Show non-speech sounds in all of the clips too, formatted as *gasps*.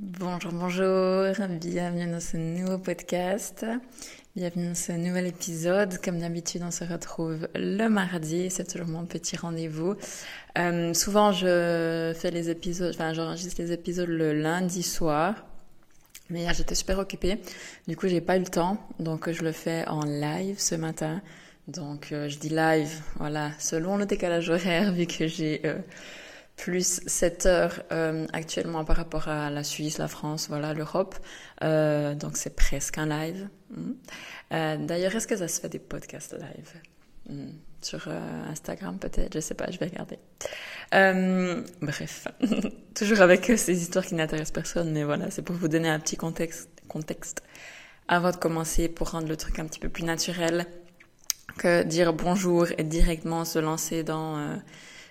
Bonjour, bonjour, bienvenue dans ce nouveau podcast, bienvenue dans ce nouvel épisode. Comme d'habitude, on se retrouve le mardi, c'est toujours mon petit rendez-vous. Euh, souvent, je fais les épisodes, enfin, j'enregistre les épisodes le lundi soir. Mais hier, j'étais super occupée. Du coup, j'ai pas eu le temps. Donc, je le fais en live ce matin. Donc, euh, je dis live, voilà, selon le décalage horaire, vu que j'ai euh, plus 7 heures euh, actuellement par rapport à la Suisse, la France, voilà, l'Europe. Euh, donc c'est presque un live. Mm. Euh, D'ailleurs, est-ce que ça se fait des podcasts live? Mm. Sur euh, Instagram peut-être, je sais pas, je vais regarder. Euh, bref, *laughs* toujours avec ces histoires qui n'intéressent personne, mais voilà, c'est pour vous donner un petit contexte, contexte avant de commencer, pour rendre le truc un petit peu plus naturel que dire bonjour et directement se lancer dans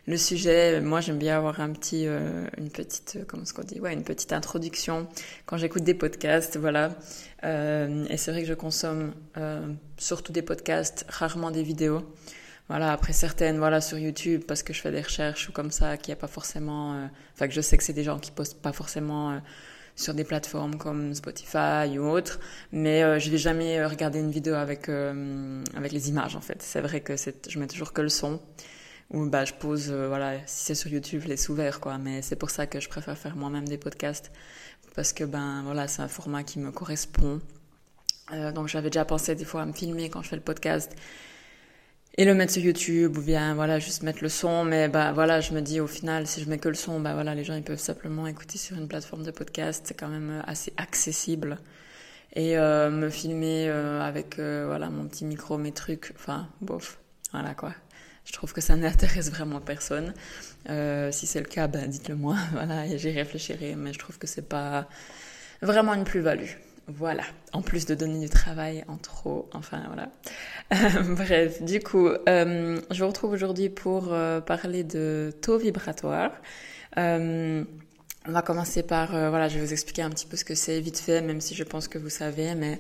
le sujet, moi j'aime bien avoir un petit, euh, une petite, euh, comment ce dit, ouais, une petite introduction quand j'écoute des podcasts, voilà. Euh, et c'est vrai que je consomme surtout des podcasts, rarement des vidéos. Voilà, après certaines, voilà, sur YouTube, parce que je fais des recherches ou comme ça, qui a pas forcément, enfin que je sais que c'est des gens qui postent pas forcément sur des plateformes comme Spotify ou autres, mais euh, je vais jamais regarder une vidéo avec avec les images en fait. C'est vrai que je mets toujours que le son ou bah je pose euh, voilà si c'est sur YouTube je laisse ouvert quoi. Mais c'est pour ça que je préfère faire moi-même des podcasts. Parce que ben voilà c'est un format qui me correspond. Euh, donc j'avais déjà pensé des fois à me filmer quand je fais le podcast et le mettre sur YouTube ou bien voilà juste mettre le son. Mais bah voilà je me dis au final si je mets que le son bah voilà les gens ils peuvent simplement écouter sur une plateforme de podcast. C'est quand même assez accessible. Et euh, me filmer euh, avec euh, voilà mon petit micro mes trucs enfin bof voilà quoi je trouve que ça n'intéresse vraiment personne. Euh, si c'est le cas, ben dites-le moi. *laughs* Voilà, j'y réfléchirai. Mais je trouve que c'est pas vraiment une plus-value. Voilà. En plus de donner du travail en trop. Enfin, voilà. *laughs* Bref, du coup, euh, je vous retrouve aujourd'hui pour euh, parler de taux vibratoire. On va commencer par, voilà, je vais vous expliquer un petit peu ce que c'est vite fait, même si je pense que vous savez, mais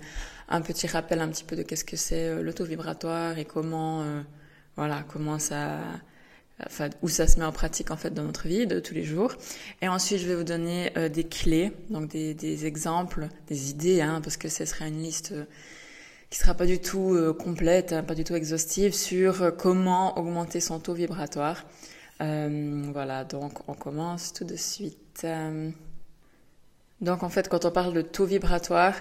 un petit rappel un petit peu de qu'est-ce que c'est le taux vibratoire et comment voilà, comment ça, enfin, où ça se met en pratique en fait dans notre vie de tous les jours. Et ensuite, je vais vous donner euh, des clés, donc des, des, exemples, des idées, hein, parce que ce sera une liste euh, qui sera pas du tout euh, complète, hein, pas du tout exhaustive sur comment augmenter son taux vibratoire. Voilà, donc on commence tout de suite. Donc en fait, quand on parle de taux vibratoire,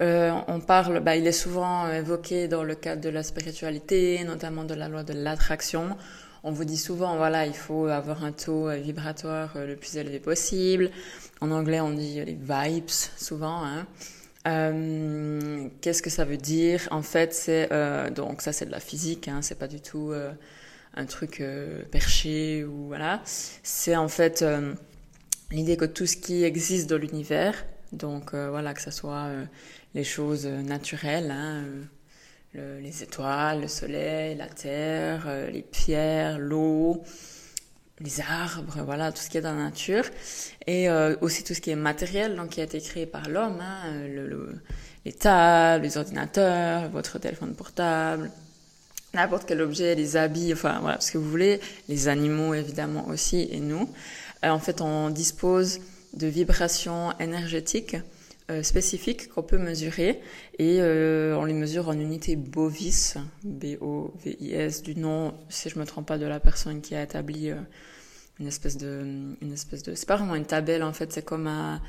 euh, on parle, bah, il est souvent évoqué dans le cadre de la spiritualité, notamment de la loi de l'attraction. On vous dit souvent, voilà, il faut avoir un taux vibratoire le plus élevé possible. En anglais, on dit les vibes souvent. Hein. Euh, Qu'est-ce que ça veut dire? En fait, c'est euh, donc ça, c'est de la physique. Hein, c'est pas du tout euh, un truc euh, perché ou voilà. C'est en fait euh, l'idée que tout ce qui existe dans l'univers, donc euh, voilà, que ce soit euh, les choses naturelles, hein, euh, le, les étoiles, le soleil, la terre, euh, les pierres, l'eau, les arbres, voilà, tout ce qui est dans la nature, et euh, aussi tout ce qui est matériel, donc qui a été créé par l'homme, hein, le, les tables, les ordinateurs, votre téléphone portable, n'importe quel objet, les habits, enfin voilà, ce que vous voulez, les animaux évidemment aussi, et nous. Euh, en fait, on dispose de vibrations énergétiques euh, spécifiques qu'on peut mesurer et euh, on les mesure en unité bovis, B-O-V-I-S, du nom, si je me trompe pas, de la personne qui a établi une espèce de, une espèce de, c'est pas vraiment une tabelle en fait, c'est comme un,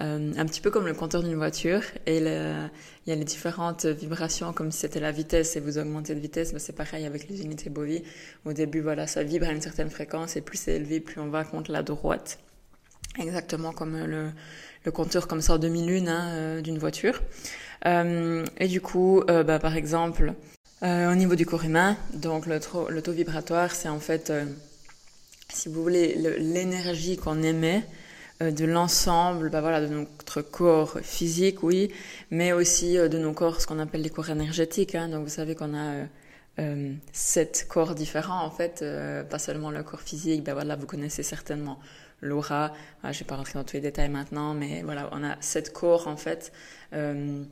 euh, un petit peu comme le compteur d'une voiture et il y a les différentes vibrations comme si c'était la vitesse et vous augmentez de vitesse, mais c'est pareil avec les unités bovis. Au début, voilà, ça vibre à une certaine fréquence et plus c'est élevé, plus on va contre la droite. Exactement comme le, le compteur comme ça en demi-lune hein, euh, d'une voiture. Euh, et du coup, bah, par exemple, au niveau du corps humain, donc le, taux vibratoire, c'est en fait, si vous voulez, l'énergie qu'on émet de l'ensemble bah, voilà, de notre corps physique, oui, mais aussi euh, de nos corps, ce qu'on appelle les corps énergétiques. Hein. Donc vous savez qu'on a euh, euh, sept corps différents en fait, euh, pas seulement le corps physique, ben voilà, vous connaissez certainement l'aura, ah, je vais pas rentrer dans tous les détails maintenant, mais voilà, on a sept corps en fait, euh,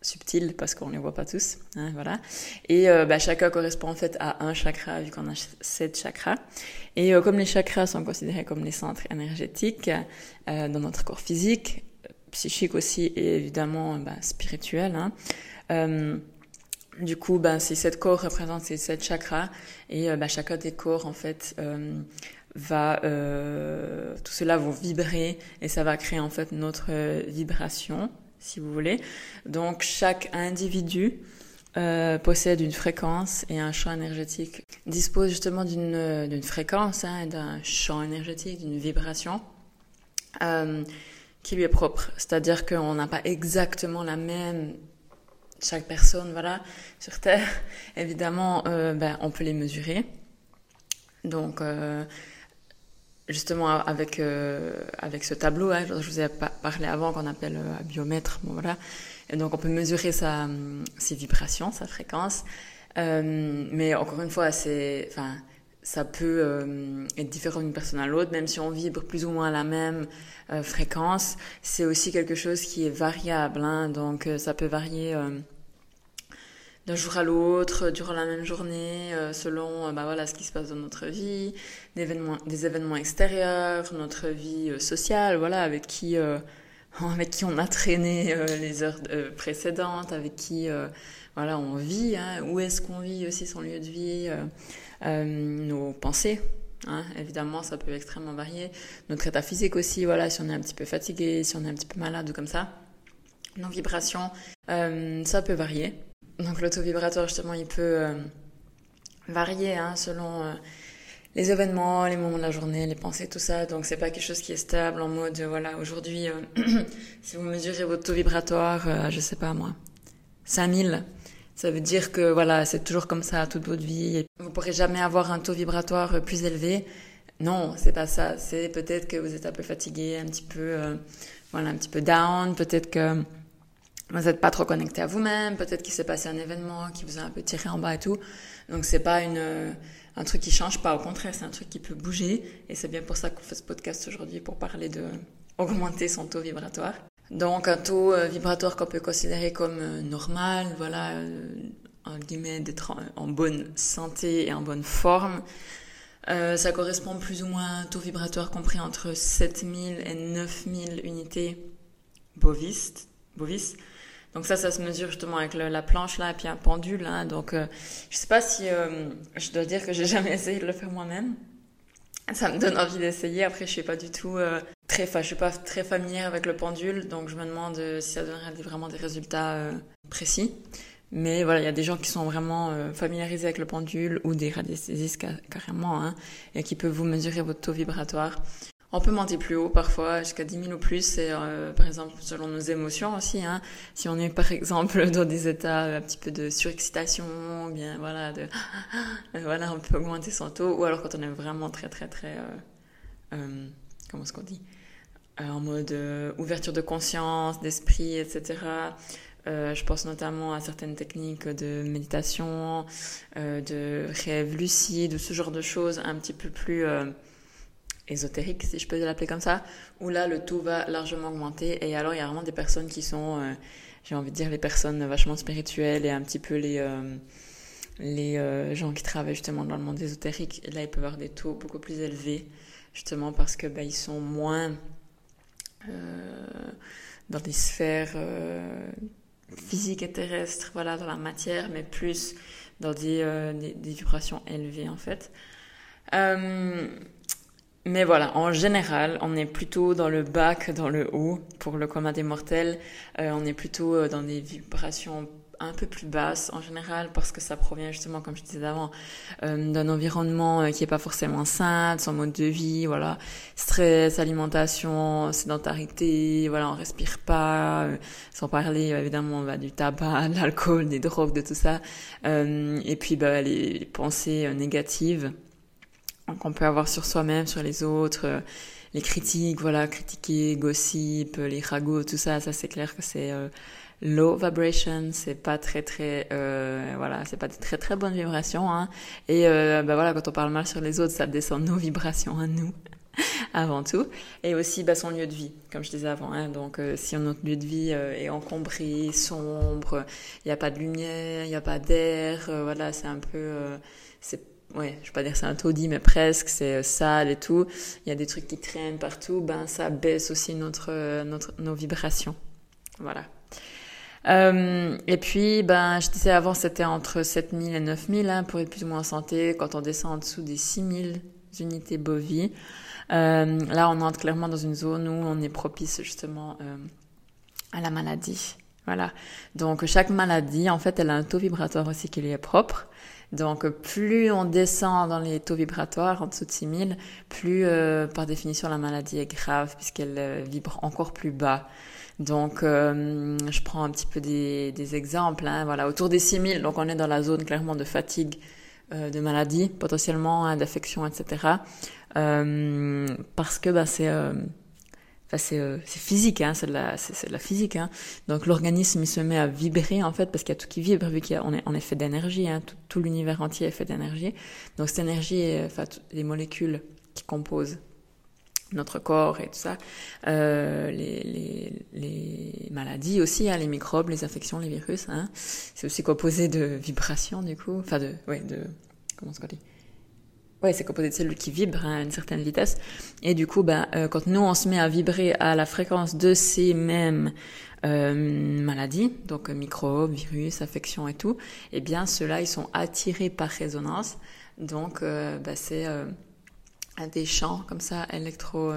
subtils parce qu'on les voit pas tous, hein, voilà. Et euh, bah, chacun correspond en fait à un chakra vu qu'on a sept chakras. Et euh, comme les chakras sont considérés comme les centres énergétiques euh, dans notre corps physique, psychique aussi et évidemment bah, spirituel. Hein, du coup, ben, ces sept corps représentent ces sept chakras et chacun des corps en fait va tout cela va vibrer et ça va créer en fait notre vibration si vous voulez. Donc chaque individu euh, possède une fréquence et un champ énergétique, dispose justement d'une fréquence, hein, d'un champ énergétique, d'une vibration euh, qui lui est propre. C'est-à-dire qu'on n'a pas exactement la même chaque personne, voilà, sur Terre. *laughs* Évidemment, euh, ben, on peut les mesurer. Donc justement avec euh, avec ce tableau, hein, je vous ai parlé avant qu'on appelle euh, biomètre, bon, voilà. Et donc on peut mesurer sa hum, ses vibrations, sa fréquence, euh, mais encore une fois, c'est, enfin, ça peut euh, être différent d'une personne à l'autre, même si on vibre plus ou moins à la même euh, fréquence, c'est aussi quelque chose qui est variable, hein, donc ça peut varier d'un jour à l'autre, durant la même journée, euh, selon euh, bah voilà ce qui se passe dans notre vie, des événements, des événements extérieurs, notre vie euh, sociale, voilà avec qui *laughs* avec qui on a traîné les heures précédentes, avec qui voilà on vit, hein, où est-ce qu'on vit aussi son lieu de vie, nos pensées. Hein, évidemment, ça peut extrêmement varier. Notre état physique aussi, voilà, si on est un petit peu fatigué, si on est un petit peu malade ou comme ça. Nos vibrations, ça peut varier. Donc l'auto-vibratoire, justement, il peut euh, varier hein, selon euh, les événements, les moments de la journée, les pensées, tout ça. Donc c'est pas quelque chose qui est stable en mode, voilà, aujourd'hui, euh, *clears throat* si vous mesurez votre taux vibratoire, je sais pas moi, 5000, ça veut dire que voilà, c'est toujours comme ça toute votre vie. Vous pourrez jamais avoir un taux vibratoire plus élevé. Non, c'est pas ça. C'est peut-être que vous êtes un peu fatigué, un petit peu, voilà, un petit peu down. Peut-être que vous n'êtes pas trop connecté à vous-même, peut-être qu'il s'est passé un événement qui vous a un peu tiré en bas et tout. Donc c'est pas une un truc qui change pas, au contraire, c'est un truc qui peut bouger et c'est bien pour ça qu'on fait ce podcast aujourd'hui pour parler de *laughs* augmenter son taux vibratoire. Donc un taux euh, vibratoire qu'on peut considérer comme euh, normal, voilà, euh, en guillemets d'être en bonne santé et en bonne forme. Euh, ça correspond plus ou moins à un taux vibratoire compris entre 7000 et 9000 unités bovis. bovis. Donc ça, ça se mesure justement avec la planche là et puis un pendule. Hein. Donc euh, je sais pas si euh, je dois dire que j'ai *laughs* jamais essayé de le faire moi-même. Ça me donne envie d'essayer. Après, je suis pas du tout euh, très, enfin, je suis pas très familière avec le pendule, donc je me demande euh, si ça donnerait vraiment des résultats précis. Mais voilà, il y a des gens qui sont vraiment familiarisés avec le pendule ou des radiesthésistes carrément, hein, et qui peuvent vous mesurer votre taux vibratoire. On peut monter plus haut parfois, jusqu'à 10 000 ou plus, et euh, par exemple selon nos émotions aussi. Hein. Si on est par exemple *laughs* dans des états un petit peu de surexcitation, bien voilà, de *gasps* voilà, on peut augmenter son taux. Ou alors quand on est vraiment très très très, euh, euh, comment est-ce qu'on dit, euh, en mode euh, ouverture de conscience, d'esprit, etc. Euh, je pense notamment à certaines techniques de méditation, de rêve lucide, ce genre de choses un petit peu plus ésotérique, si je peux l'appeler comme ça, où là, le taux va largement augmenter. Et alors, il y a vraiment des personnes qui sont, euh, j'ai envie de dire, les personnes vachement spirituelles et un petit peu les, euh, les euh, gens qui travaillent justement dans le monde ésotérique. Et là, ils peuvent avoir des taux beaucoup plus élevés, justement parce que bah, ils sont moins dans des sphères physiques et terrestres, voilà, dans la matière, mais plus dans des, des, vibrations élevées, en fait. Mais voilà, en général, on est plutôt dans le bas que dans le haut. Pour le commun des mortels, euh, on est plutôt euh, dans des vibrations un peu plus basses en général parce que ça provient justement, comme je disais avant, euh, d'un environnement qui est pas forcément sain, son mode de vie, voilà, stress, alimentation, sédentarité, voilà, on respire pas, sans parler évidemment bah, du tabac, *laughs* de l'alcool, des drogues, de tout ça, et puis bah, les pensées négatives qu'on peut avoir sur soi-même, sur les autres, euh, les critiques, voilà, critiquer, gossip, les ragots, tout ça, ça c'est clair que c'est euh, low vibration, c'est pas très très, euh, voilà, c'est pas de très très bonnes vibrations, hein. Et euh, bah voilà, quand on parle mal sur les autres, ça descend nos vibrations à nous. *laughs* avant tout, et aussi bah, son lieu de vie, comme je disais avant. Hein. Donc, euh, si notre lieu de vie euh, est encombré, sombre, il n'y a pas de lumière, il n'y a pas d'air, euh, voilà, c'est un peu, ouais, je vais pas dire c'est un taudis, mais presque, c'est sale et tout. Il y a des trucs qui traînent partout, ben ça baisse aussi notre, notre nos vibrations, voilà. et puis, ben, je disais avant, c'était entre 7000 et 9000 hein, pour être plus ou moins en santé. Quand on descend en dessous des 6000 unités bovies, euh, là, on entre clairement dans une zone où on est propice justement euh, à la maladie. Voilà. Donc chaque maladie, en fait, elle a un taux vibratoire aussi qui lui est propre. Donc plus on descend dans les taux vibratoires, en dessous de 6000, plus euh, par définition la maladie est grave puisqu'elle vibre encore plus bas. Donc je prends un petit peu des, des exemples. Hein, voilà, autour des 6000, donc on est dans la zone clairement de fatigue, de maladie potentiellement, hein, d'affection, etc. Euh, parce que bah, c'est euh, c'est euh, physique, hein, c'est de de la physique. Hein. Donc l'organisme il se met à vibrer en fait parce qu'il y a tout qui vibre vu qu'on est, on est fait d'énergie, hein, tout, tout l'univers entier est fait d'énergie. Donc cette énergie, enfin les molécules qui composent notre corps et tout ça, euh, les, les, les, maladies aussi, hein, les microbes, les infections, les virus, hein, c'est aussi composé de vibrations du coup, enfin de, ouais, de comment se dit? Ouais, c'est composé de cellules qui vibrent à une certaine vitesse. Et du coup, ben, euh, quand nous, on se met à vibrer à la fréquence de ces mêmes euh, maladies, donc euh, microbes, virus, infections et tout, eh bien, ceux-là, ils sont attirés par résonance. Donc, ben, c'est des champs comme ça électro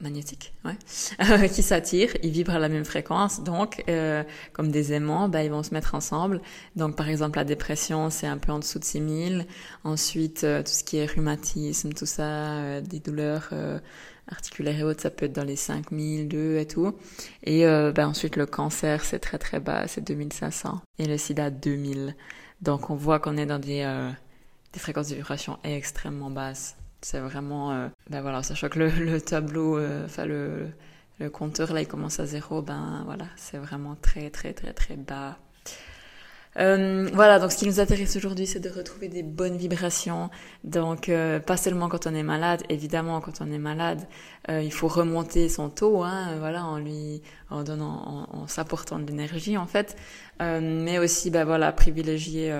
magnétique, ouais, *laughs* qui s'attirent, ils vibrent à la même fréquence, donc euh, comme des aimants, bah, ils vont se mettre ensemble. Donc par exemple la dépression, c'est un peu en dessous de 6000. Ensuite, euh, tout ce qui est rhumatisme, tout ça, euh, des douleurs articulaires et autres, ça peut être dans les 5000, 2 et tout. Et bah, ensuite le cancer, c'est très très bas, c'est 2500. Et le sida, 2000. Donc on voit qu'on est dans des, des fréquences de vibration extrêmement basses. C'est vraiment, euh, ben voilà, sachant que le, *laughs* le tableau, euh, enfin le, compteur là, il commence à zéro, ben voilà, c'est vraiment très très très très bas. Euh, voilà, donc ce qui nous intéresse aujourd'hui, c'est de retrouver des bonnes vibrations. Donc, pas seulement quand on est malade, évidemment, quand on est malade, il faut remonter son taux, hein, voilà, en lui, en donnant, en, s'apportant de l'énergie, en fait, mais aussi, ben voilà, privilégier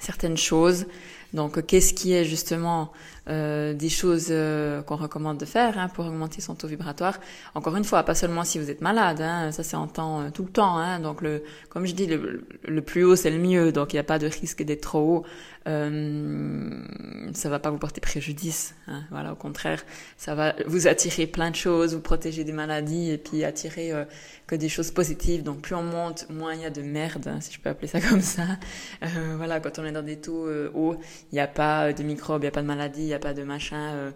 certaines choses. Donc, qu'est-ce qui est justement euh, des choses euh, qu'on recommande de faire hein, pour augmenter son taux vibratoire Encore une fois, pas seulement si vous êtes malade, hein, ça temps euh, tout le temps. Hein, donc, le, comme je dis, le, plus haut c'est le mieux, donc il n'y a pas de risque d'être trop haut. Euh, ça va pas vous porter préjudice. Hein, voilà, au contraire, ça va vous attirer plein de choses, vous protéger des maladies et puis attirer euh, que des choses positives. Donc plus on monte, moins il y a de merde, hein, si je peux appeler ça *laughs* comme ça. Euh, voilà, quand on est dans des taux hauts, il n'y a pas de microbes, il n'y a pas de maladies, pas de machin. Euh,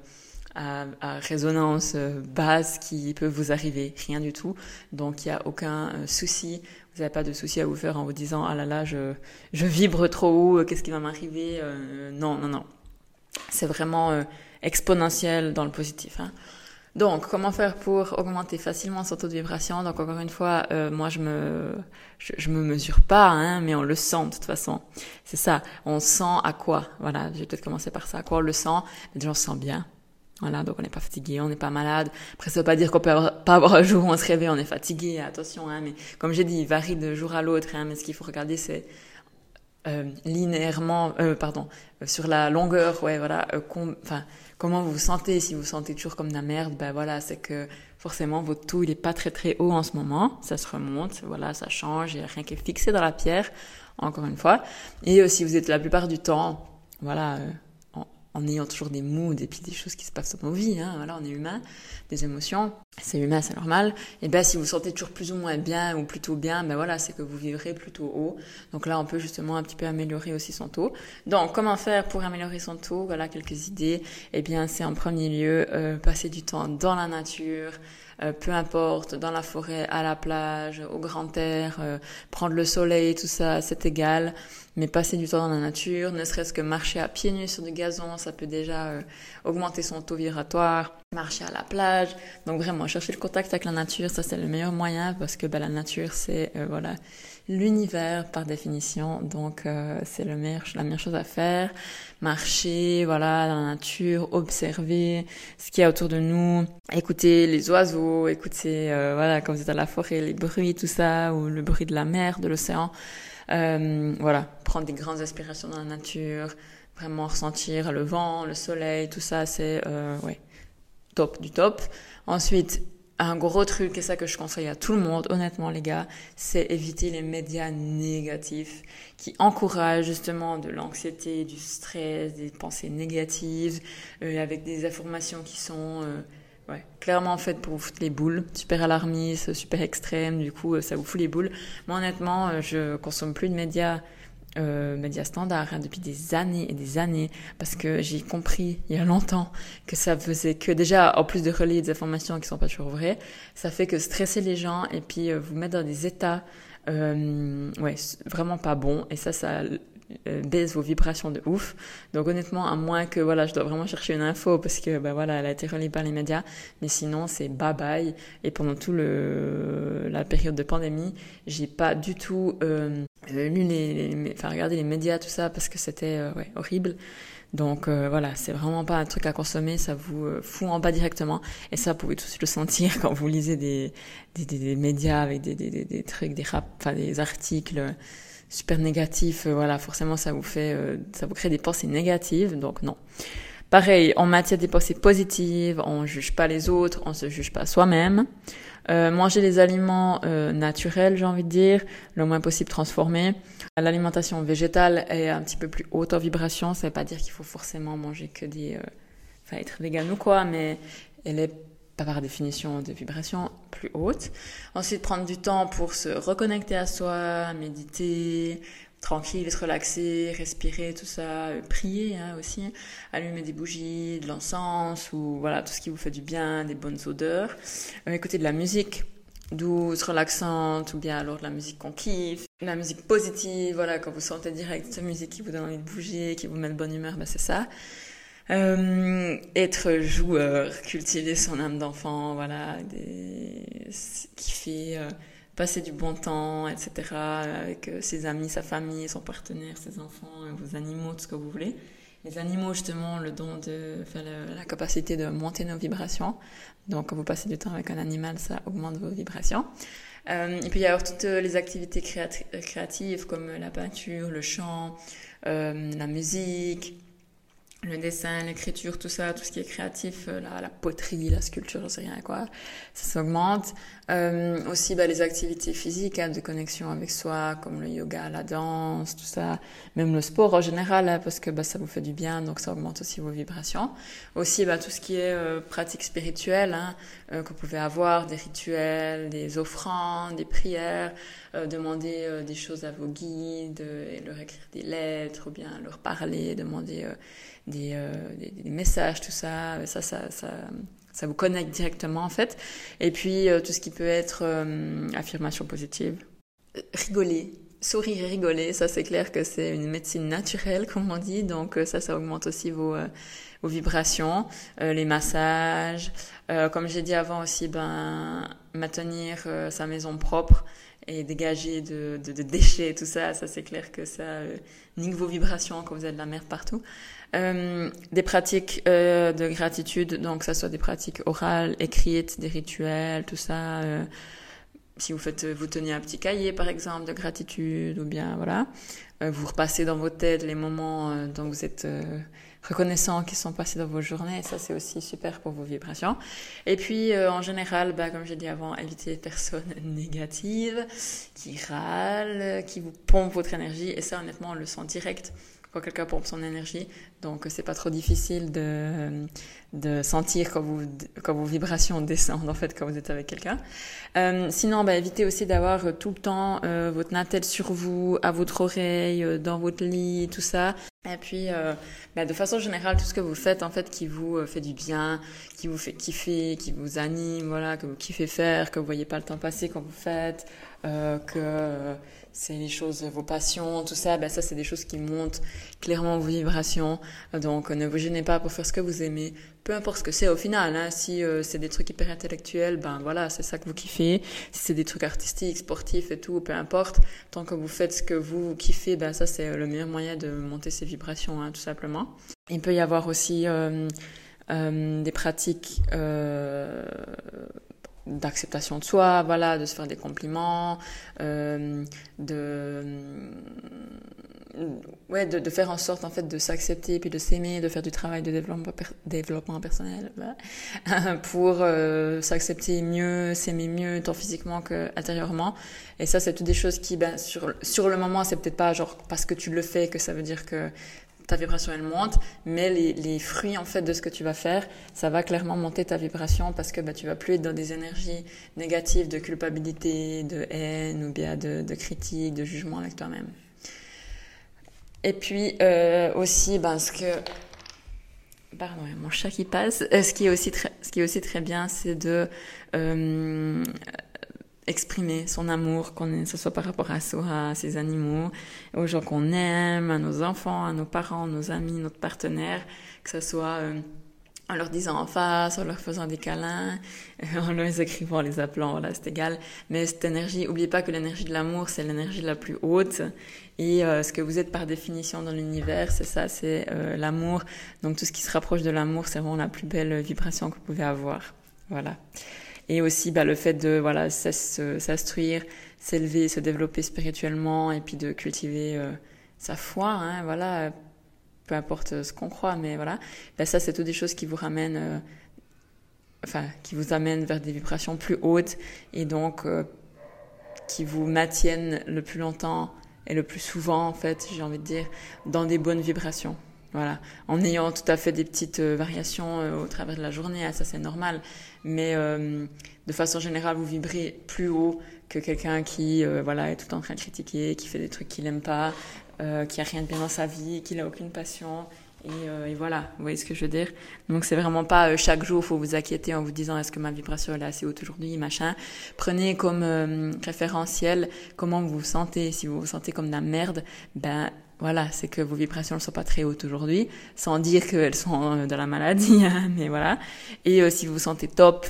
à, résonance basse qui peut vous arriver, rien du tout. Donc il n'y a aucun souci vous n'avez pas de souci à vous faire en vous disant ah là là je, vibre trop haut, qu'est-ce qui va m'arriver euh, Non, non, non. C'est vraiment euh, exponentiel dans le positif. Hein. Donc, comment faire pour augmenter facilement son taux de vibration? Donc, encore une fois, euh, moi, je me, je, me mesure pas, hein, mais on le sent de toute façon. C'est ça. On sent à quoi? Voilà, je vais peut-être commencer par ça. À quoi on le sent? Déjà, on se sent bien. Voilà, donc on n'est pas fatigué, on n'est pas malade. Après, ça veut pas dire qu'on peut pas avoir un jour où on se réveille, on est fatigué, attention, hein, mais comme j'ai dit, il varie de jour à l'autre, hein, mais ce qu'il faut regarder, c'est euh, linéairement, euh, pardon, euh, sur la longueur, ouais, voilà, euh, enfin, comment vous vous sentez. Si vous vous sentez toujours comme de la merde, ben voilà, c'est que forcément votre taux il est pas très très haut en ce moment, ça se remonte, voilà, ça change, il n'y a rien qui est fixé dans la pierre, encore une fois. Et si vous êtes la plupart du temps, voilà en ayant toujours des moods et puis des choses qui se passent dans nos vies, hein, voilà, on est humain, des émotions, c'est humain, c'est normal. Et ben si vous sentez toujours plus ou moins bien ou plutôt bien, ben voilà, c'est que vous vivrez plutôt haut. Donc là, on peut justement un petit peu améliorer aussi son taux. Donc comment faire pour améliorer son taux? Voilà quelques idées. Eh bien, c'est en premier lieu euh, passer du temps dans la nature, euh, peu importe, dans la forêt, à la plage, au grand air, euh, prendre le soleil, tout ça, c'est égal. Mais passer du temps dans la nature, ne serait-ce que marcher à pieds nus sur du gazon, ça peut déjà augmenter son taux vibratoire, marcher à la plage. Donc vraiment, chercher le contact avec la nature, ça c'est le meilleur moyen parce que bah, la nature c'est voilà l'univers par définition. Donc c'est le meilleur, la meilleure chose à faire. Marcher, voilà, dans la nature, observer ce qu'il y a autour de nous, écouter les oiseaux, écouter voilà quand vous êtes à la forêt, les bruits, tout ça, ou le bruit de la mer, de l'océan. Euh, voilà, prendre des grandes aspirations dans la nature, vraiment ressentir le vent, le soleil, tout ça, c'est euh, ouais, du top. Ensuite, un gros truc, et ça que je conseille à tout le monde, honnêtement les gars, c'est éviter les médias négatifs qui encouragent justement de l'anxiété, du stress, des pensées négatives, euh, avec des informations qui sont euh, Ouais, clairement en fait pour vous foutre les boules, super alarmiste, super extrême, du coup euh, ça vous fout les boules. Moi honnêtement, je consomme plus de médias euh, médias standards hein, depuis des années et des années parce que j'ai compris il y a longtemps que ça faisait que déjà en plus de relier des informations qui sont pas toujours vraies, ça fait que stresser les gens et puis vous mettre dans des états euh, ouais vraiment pas bons et ça ça euh, baisse vos vibrations de ouf. Donc honnêtement, à moins que voilà, je dois vraiment chercher une info parce que ben voilà, elle a été relayée par les médias, mais sinon c'est bye bye. Et pendant tout le la période de pandémie, j'ai pas du tout euh, lu les, enfin regardé les médias tout ça parce que c'était euh, horrible. Donc euh, voilà, c'est vraiment pas un truc à consommer, ça vous fout en bas directement. Et ça, vous pouvez tous le sentir *laughs* quand vous lisez des, des, des, médias avec des, des, des, trucs, des rap, enfin des articles super négatif, euh, voilà, forcément ça vous fait, euh, ça vous crée des pensées négatives, donc non. Pareil, en matière des pensées positives, on juge pas les autres, on se juge pas soi-même. Euh, manger les aliments euh, naturels, j'ai envie de dire, le moins possible transformés. L'alimentation végétale est un petit peu plus haute en vibration, ça veut pas dire qu'il faut forcément manger que des, enfin être vegan ou quoi, mais elle est par définition des vibrations plus hautes. Ensuite, prendre du temps pour se reconnecter à soi, méditer, tranquille, se relaxer, respirer, tout ça, prier hein, aussi, allumer des bougies, de l'encens ou voilà tout ce qui vous fait du bien, des bonnes odeurs, euh, écouter de la musique douce, relaxante ou bien alors de la musique qu'on kiffe, la musique positive, voilà quand vous sentez direct cette musique qui vous donne envie de bouger, qui vous met de bonne humeur, ben c'est ça. Euh, être joueur, cultiver son âme d'enfant, voilà, des... kiffer, passer du bon temps, etc. avec euh, ses amis, sa famille, son partenaire, ses enfants, vos animaux, tout ce que vous voulez. Les animaux, justement, le don de, enfin, la, capacité de monter nos vibrations. Donc, quand vous passez du temps avec un animal, ça augmente vos vibrations. Euh, et puis, il y a toutes les activités créatives comme la peinture, le chant, euh, la musique, le dessin, l'écriture, tout ça, tout ce qui est créatif, euh, la, poterie, la sculpture, je sais rien quoi, ça s'augmente. Euh, aussi bah, les activités physiques hein, de connexion avec soi, comme le yoga, la danse, tout ça, même le sport en général, hein, parce que bah, ça vous fait du bien, donc ça augmente aussi vos vibrations. Aussi bah, tout ce qui est euh, pratique spirituelle, hein, euh, vous pouvez avoir, des rituels, des offrandes, des prières, euh, demander des choses à vos guides, leur écrire des lettres, ou bien leur parler, demander des, messages, tout ça, ça, ça, ça ça vous connecte directement en fait. Et puis euh, tout ce qui peut être euh, affirmation positive. Rigoler, sourire et rigoler, ça c'est clair que c'est une médecine naturelle comme on dit, donc euh, ça ça augmente aussi vos, vos vibrations, les massages, comme j'ai dit avant aussi, ben maintenir sa maison propre et dégager de, de, de, déchets, tout ça, ça c'est clair que ça nique vos vibrations quand vous avez de la merde partout. Euh, des pratiques euh, de gratitude, donc ça soit des pratiques orales, écrites, des rituels, tout ça. Euh, si vous faites, vous tenez un petit cahier par exemple de gratitude, ou bien voilà, euh, vous repassez dans vos têtes les moments euh, dont vous êtes reconnaissant qui sont passés dans vos journées, ça c'est aussi super pour vos vibrations. Et puis en général, bah, comme j'ai dit avant, évitez les personnes *laughs* négatives qui râlent, qui vous pompent votre énergie, et ça honnêtement on le sent direct quand quelqu'un pompe son énergie. Donc c'est pas trop difficile de, de sentir quand, vous, quand vos vibrations *laughs* descendent en fait quand vous êtes avec quelqu'un. Euh, sinon, bah, évitez aussi d'avoir tout le temps euh, votre nattel sur vous, à votre oreille, euh, dans votre lit, tout ça. Et puis, euh, bah, de façon générale, tout ce que vous faites, en fait, qui vous euh, fait du bien, qui vous fait kiffer, qui vous anime, voilà, que vous kiffez faire, que vous voyez pas le temps passer quand vous faites, euh, que c'est les choses, vos passions, tout ça, ben ça c'est des choses qui montent clairement vos vibrations. Donc ne vous gênez pas pour faire ce que vous aimez, peu importe ce que c'est au final. Hein. Si euh, c'est des trucs hyper intellectuels, ben voilà, c'est ça que vous kiffez. Si c'est des trucs artistiques, sportifs et tout, peu importe. Tant que vous faites ce que vous, kiffez, ben ça c'est le meilleur moyen de monter ses vibrations, hein, tout simplement. Il peut y avoir aussi euh, euh, des pratiques d'acceptation de soi, voilà, de se faire des compliments, euh, de ouais, de, faire en sorte en fait de s'accepter puis de s'aimer, de faire du travail de développement, développement personnel *laughs* pour euh, s'accepter mieux, s'aimer mieux tant physiquement que intérieurement. Et ça, c'est toutes des choses qui, ben, sur sur le moment, c'est peut-être pas genre parce que tu le fais que ça veut dire que ta vibration elle monte, mais les, fruits en fait de ce que tu vas faire, ça va clairement monter ta vibration parce que bah, tu vas plus être dans des énergies négatives de culpabilité, de haine ou bien de, de critique, de jugement avec toi-même. Et puis euh, aussi, ben, ce que Pardon, mon chat qui passe. Euh, ce qui est aussi très, ce qui est aussi très bien, c'est de euh, exprimer son amour, qu'on ce soit par rapport à soi, à ses animaux, aux gens qu'on aime, à nos enfants, à nos parents, nos amis, notre partenaire, que ce soit euh, en leur disant en face, en leur faisant des câlins, en les écrivant, en les appelant, voilà, c'est égal. Mais cette énergie, oubliez pas que l'énergie de l'amour, c'est l'énergie la plus haute. Et euh, ce que vous êtes par définition dans l'univers, c'est ça, c'est euh, l'amour. Donc tout ce qui se rapproche de l'amour, c'est vraiment la plus belle vibration que vous pouvez avoir. Voilà et aussi bah, le fait de voilà s'instruire, s'élever, se développer spirituellement et puis de cultiver euh, sa foi, hein, voilà, peu importe ce qu'on croit, mais voilà, bah, ça c'est toutes des choses qui vous ramènent, euh, enfin qui vous amènent vers des vibrations plus hautes et donc euh, qui vous maintiennent le plus longtemps et le plus souvent en fait, j'ai envie de dire, dans des bonnes vibrations. Voilà, en ayant tout à fait des petites euh, variations euh, au travers de la journée, hein, ça c'est normal. Mais euh, de façon générale, vous vibrez plus haut que quelqu'un qui voilà est tout en train de critiquer, qui fait des trucs qu'il n'aime pas, qui a rien de bien dans sa vie, qui n'a aucune passion. Et, et, voilà, vous voyez ce que je veux dire? Donc c'est vraiment pas chaque jour faut vous inquiéter en vous disant est-ce que ma vibration est assez haute aujourd'hui, machin. Prenez comme référentiel comment vous vous sentez. Si vous vous sentez comme de la merde, ben voilà, c'est que vos vibrations ne sont pas très hautes aujourd'hui, sans dire qu'elles sont euh, de la maladie, *laughs* hein, mais voilà. Et euh, si vous vous sentez top,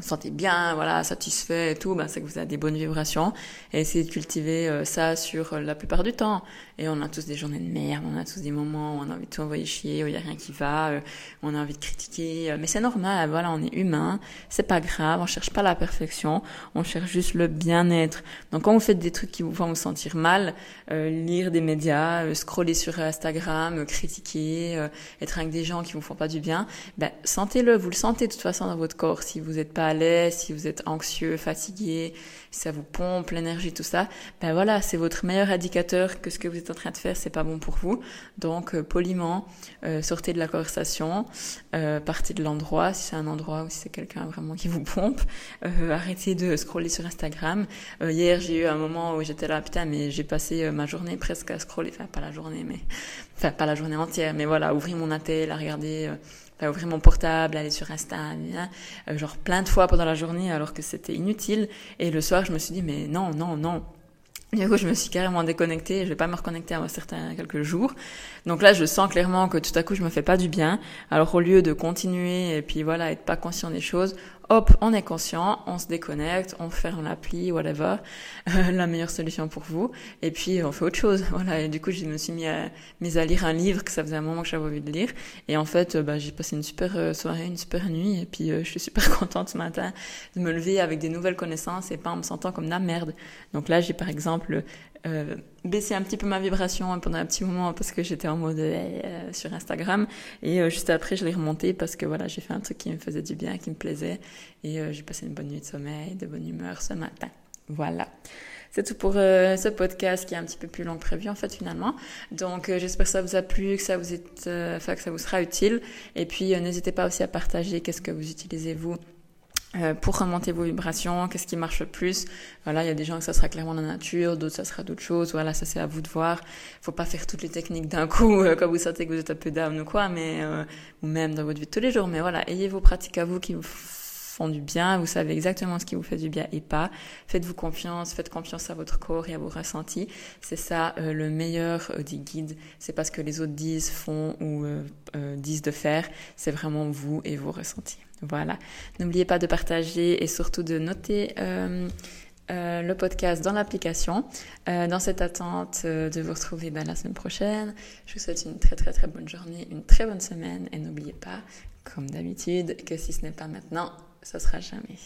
vous sentez bien, voilà, satisfait et tout, ben c'est que vous avez des bonnes vibrations. Et essayez de cultiver euh, ça sur la plupart du temps. Et on a tous des journées de merde, on a tous des moments où on a envie de tout envoyer chier, où il y a rien qui va, euh, on a envie de critiquer. Euh, mais c'est normal, voilà, on est humain, c'est pas grave, on cherche pas la perfection, on cherche juste le bien-être. Donc quand vous faites des trucs qui vous font vous sentir mal, euh, lire des médias, scroller sur Instagram, critiquer, être avec des gens qui vous font pas du bien, ben sentez-le, vous le sentez de toute façon dans votre corps. Si vous n'êtes pas à si vous êtes anxieux, fatigué, ça vous pompe l'énergie, tout ça, ben voilà, c'est votre meilleur indicateur que ce que vous êtes en train de faire, c'est pas bon pour vous. Donc, euh, poliment, euh, sortez de la conversation, euh, partez de l'endroit, si c'est un endroit ou si c'est quelqu'un vraiment qui vous pompe, arrêtez de scroller sur Instagram. hier, j'ai eu un moment où j'étais là, putain, mais j'ai passé ma journée presque à scroller, enfin, pas la journée, mais, enfin, pas la journée entière, mais voilà, ouvrir mon attel, à regarder ouvrir mon portable, aller sur Insta, euh, genre plein de fois pendant la journée alors que c'était inutile. Et le soir, je me suis dit, mais non, non, non. Du coup, je me suis carrément déconnectée. Je vais pas me reconnecter à certains quelques jours. Donc là, je sens clairement que tout à coup, je me fais pas du bien. Alors au lieu de continuer et puis voilà, être pas conscient des choses, hop, on est conscient, on se déconnecte, on ferme l'appli, whatever, euh, *laughs* la meilleure solution pour vous, et puis on fait autre chose. *laughs* Voilà, et du coup, je me suis mis à, mis à lire un livre que ça faisait un moment que j'avais envie de lire, et en fait, euh, bah, j'ai passé une super euh, soirée, une super nuit, et puis je suis super *laughs* contente ce matin de me lever avec des nouvelles connaissances et pas en me sentant comme la merde. Donc là, j'ai par exemple euh, baisser un petit peu ma vibration pendant un petit moment parce que j'étais en mode euh, sur Instagram et euh, juste après je l'ai remonté parce que voilà j'ai fait un truc qui me faisait du bien qui me plaisait et j'ai passé une bonne nuit de sommeil de bonne humeur ce matin voilà c'est tout pour ce podcast qui est un petit peu plus long que prévu en fait finalement. Donc j'espère que ça vous a plu, que ça vous est, que ça vous sera utile. Et puis n'hésitez pas aussi à partager qu'est-ce que vous utilisez vous euh, pour remonter vos vibrations, qu'est-ce qui marche le plus? Voilà, il y a des gens que ça sera clairement la nature, d'autres ça sera d'autres choses. Voilà, ça c'est à vous de voir. Faut pas faire toutes les techniques d'un coup euh, quand vous sentez que vous êtes un peu down ou quoi, mais euh, ou même dans votre vie de tous les jours. Mais voilà, ayez vos pratiques à vous qui vous font du bien. Vous savez exactement ce qui vous fait du bien et pas. Faites-vous confiance, faites confiance à votre corps et à vos ressentis. C'est ça le meilleur des guides. C'est pas ce que les autres disent, font ou disent de faire. C'est vraiment vous et vos ressentis. Voilà. N'oubliez pas de partager et surtout de noter euh, euh, le podcast dans l'application. Euh, dans cette attente de vous retrouver ben, la semaine prochaine, je vous souhaite une très très très bonne journée, une très bonne semaine et n'oubliez pas, comme d'habitude, que si ce n'est pas maintenant, ce sera jamais.